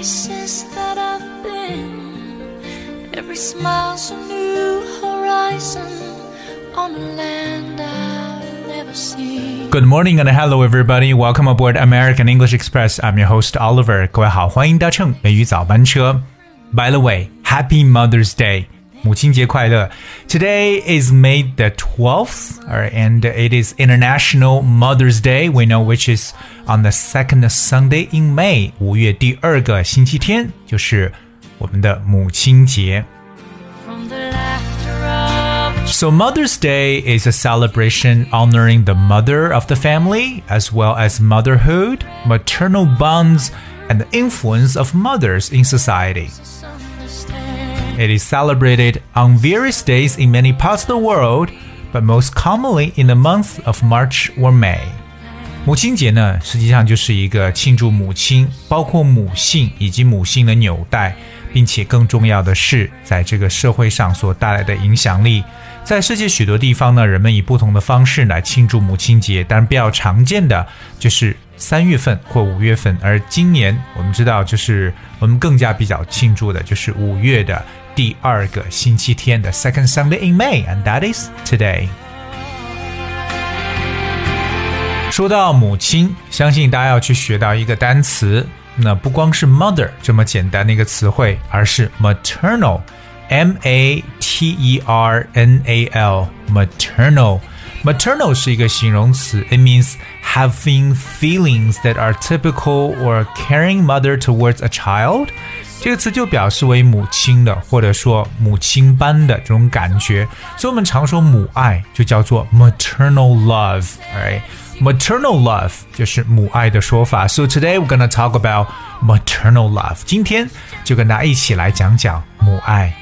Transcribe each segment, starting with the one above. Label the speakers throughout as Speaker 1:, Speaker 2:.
Speaker 1: places that I've been. Every smile's a new horizon on a land I've never seen.
Speaker 2: Good morning and hello everybody. Welcome aboard American English Express. I'm your host Oliver. 各位好，欢迎搭乘美语早班车。By the way, Happy Mother's Day. 母亲节快乐. Today is May the 12th, alright, and it is International Mother's Day. We know which is on the second Sunday in May. 五月第二个星期天就是我们的母亲节。
Speaker 1: From the laughter of
Speaker 2: So Mother's Day is a celebration honoring the mother of the family, as well as motherhood, maternal bonds, and the influence of mothers in society. It is celebrated on various days in many parts of the world, but most commonly in the month of March or May. 母亲节呢，实际上就是一个庆祝母亲，包括母性以及母性的纽带，并且更重要的是，在这个社会上所带来的影响力。在世界许多地方呢，人们以不同的方式来庆祝母亲节，但比较常见的就是三月份或五月份，而今年我们知道，就是我们更加比较庆祝的就是五月的第二个星期天的 Second Sunday in May，and that is today。说到母亲，相信大家要去学到一个单词，那不光是 mother 这么简单的一个词汇，而是 maternal，m a t e r n a l，maternal。Maternal 是一个形容词，it means having feelings that are typical or caring mother towards a child。 这个词就表示为母亲的，或者说母亲般的这种感觉。所以我们常说母爱就叫做 maternal love，right？Maternal love 就是母爱的说法。So today we're gonna talk about maternal love。今天就跟大家一起来讲讲母爱。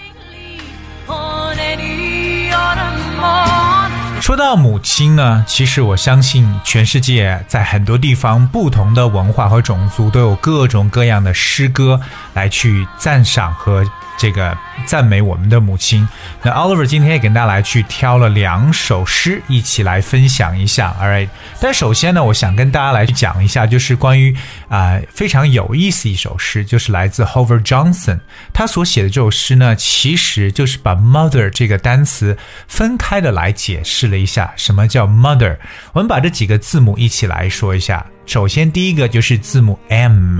Speaker 2: 说到母亲呢，其实我相信全世界在很多地方，不同的文化和种族都有各种各样的诗歌来去赞赏和这个赞美我们的母亲。那 Oliver 今天也跟大家来去挑了两首诗，一起来分享一下。All right，但首先呢，我想跟大家来去讲一下，就是关于啊、非常有意思一首诗，就是来自 Hover Johnson 他所写的这首诗呢，其实就是把 mother 这个单词分开的来解释了一下，什么叫 mother。我们把这几个字母一起来说一下。首先第一个就是字母 M。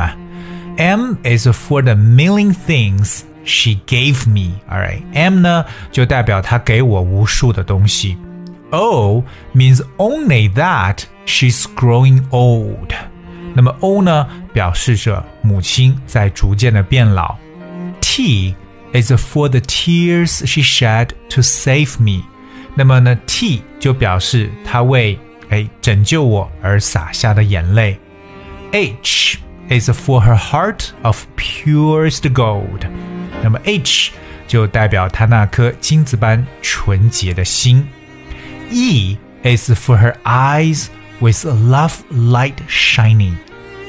Speaker 2: M is for the million things she gave me. Alright, M 呢就代表她给我无数的东西。O means only that she's growing old. 那么 O 呢表示着母亲在逐渐的变老。T is for the tears she shed to save me. 那么呢，T 就表示她为哎拯救我而洒下的眼泪。H is for her heart of purest gold。 那么 H 就代表她那颗金子般纯洁的心。E is for her eyes with love light shining。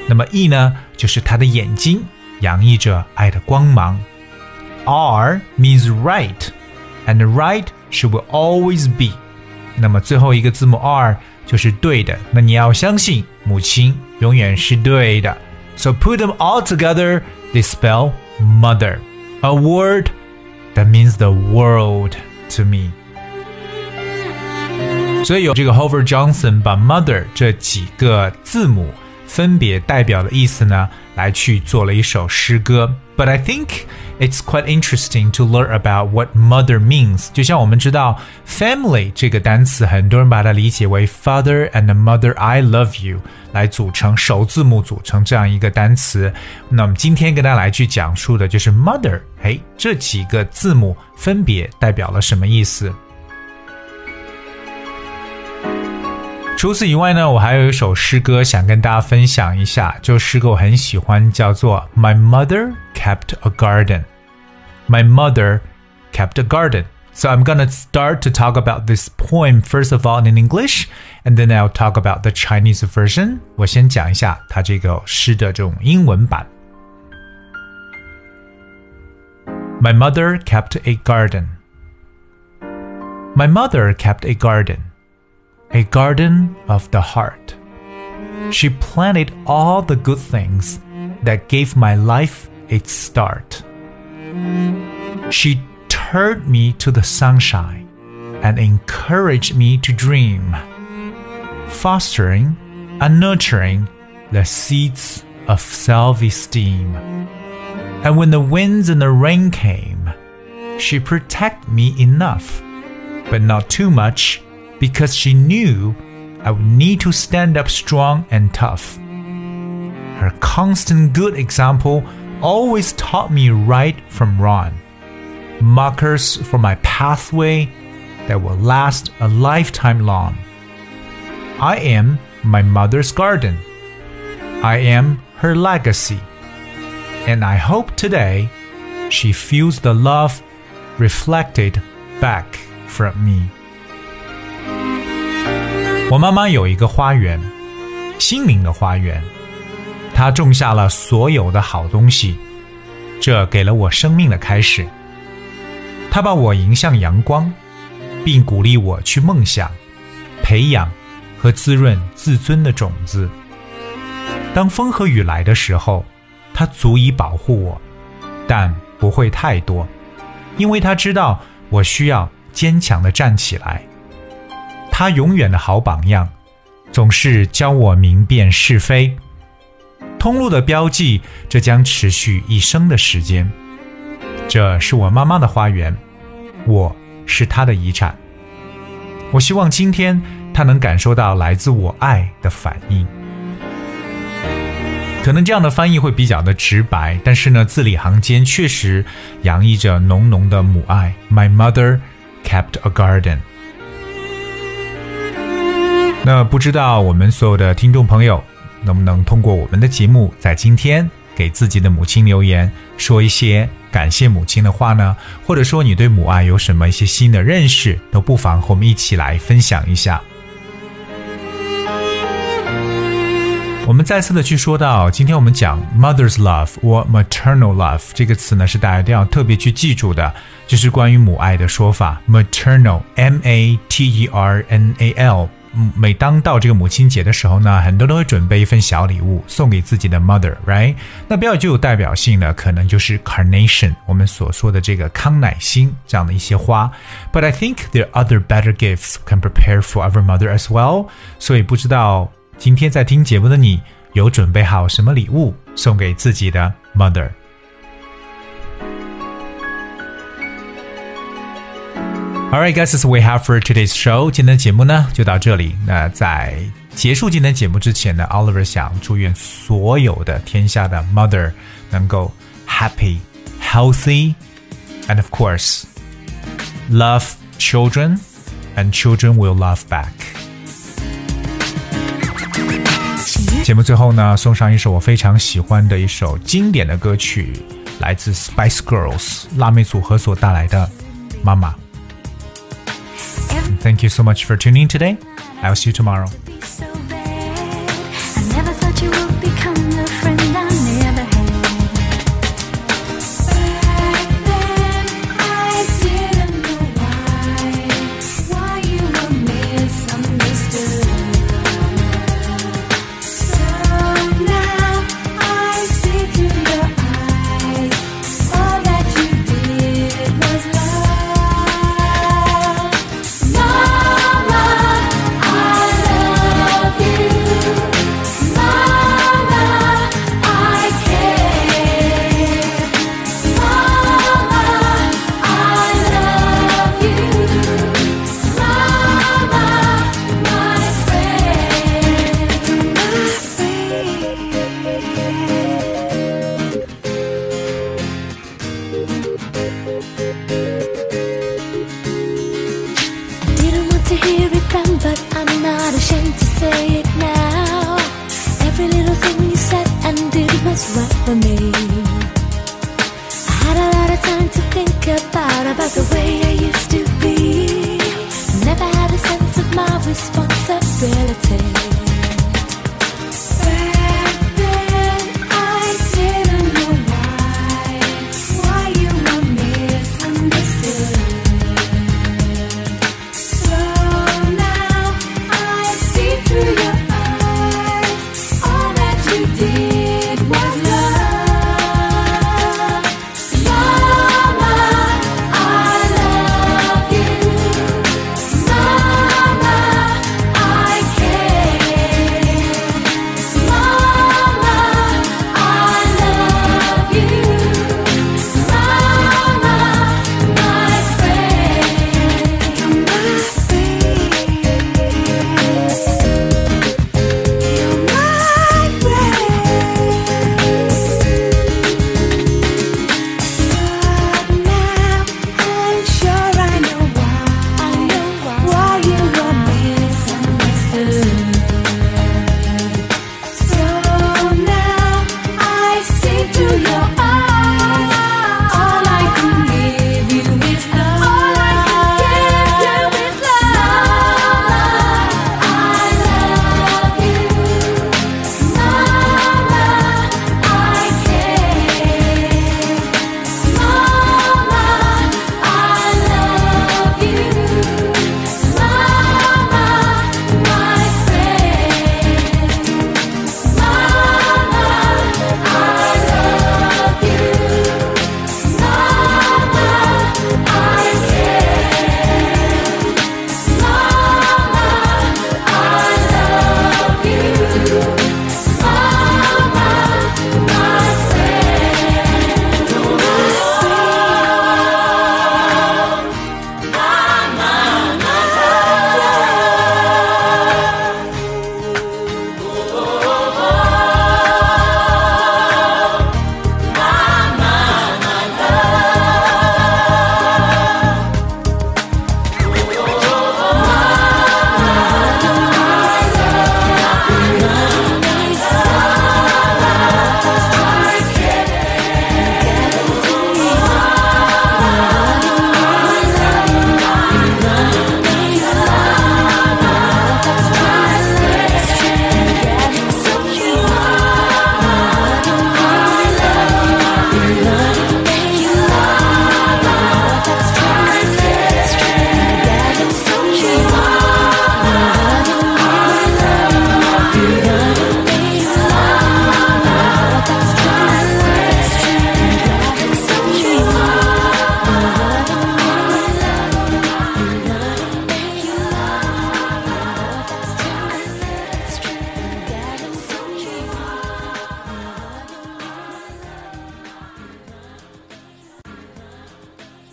Speaker 2: 那么 E 呢，就是她的眼睛洋溢着爱的光芒。R means right, and right she will always be。那么最后一个字母 R 就是对的，那你要相信母亲永远是对的。So put them all together, they spell mother, a word that means the world to me。所以有这个 Howard Johnson 把 mother 这几个字母分别代表的意思呢，来去做了一首诗歌。But I think it's quite interesting to learn about what mother means。就像我们知道 family 这个单词，很多人把它理解为 father and mother I love you 来组成首字母组成这样一个单词。那么今天跟大家来去讲述的就是 mother，哎，这几个字母分别代表了什么意思？除此以外呢，我还有一首诗歌想跟大家分享一下。这首诗歌我很喜欢，叫做《My Mother Kept a Garden》。My mother kept a garden. So I'm gonna start to talk about this poem first of all in English, and then I'll talk about the Chinese version. 我先讲一下它这个诗的这种英文版。My mother kept a garden. My mother kept a garden a garden of the heart. She planted all the good things that gave my life its start. She turned me to the sunshine and encouraged me to dream, fostering and nurturing the seeds of self esteem. And when the winds and the rain came, she protected me enough, but not too much, because she knew I would need to stand up strong and tough. Her constant good example always taught me right from wrong, markers for my pathway that will last a lifetime long. I am my mother's garden. I am her legacy. And I hope today she feels the love reflected back from me. 我妈妈有一个花园，心灵的花园。她种下了所有的好东西，这给了我生命的开始。她把我迎向阳光，并鼓励我去梦想、培养和滋润自尊的种子。当风和雨来的时候，她足以保护我，但不会太多，因为她知道我需要坚强的站起来。他永远的好榜样，总是教我明辨是非。通路的标记，这将持续一生的时间。这是我妈妈的花园，我是她的遗产。我希望今天她能感受到来自我爱的反应。可能这样的翻译会比较的直白，但是呢，字里行间确实洋溢着浓浓的母爱。My mother kept a garden. 那不知道我们所有的听众朋友能不能通过我们的节目，在今天给自己的母亲留言，说一些感谢母亲的话呢？或者说你对母爱有什么一些新的认识，都不妨和我们一起来分享一下。我们再次的去说到，今天我们讲 mother's love 或 maternal love 这个词呢，是大家一定要特别去记住的，就是关于母爱的说法，maternal m a t e r n a l。每当到这个母亲节的时候呢，很多都会准备一份小礼物送给自己的 mother，right？那比较具有代表性的，可能就是 carnation，我们所说的这个康乃馨这样的一些花。But I think there are other better gifts can prepare for our mother as well。所以不知道今天在听节目的你，有准备好什么礼物送给自己的 mother？mother？Alright, guys, this we have for today's show. 今天的节目呢就到这里。那在结束今天节目之前呢，Oliver 想祝愿所有的天下的 mother 能够 happy, healthy, and of course love children, and children will love back. 节目最后呢，送上一首我非常喜欢的一首经典的歌曲，来自 Spice Girls 辣妹组合所带来的《妈妈》。 Thank you so much for tuning in today. I'll see you tomorrow.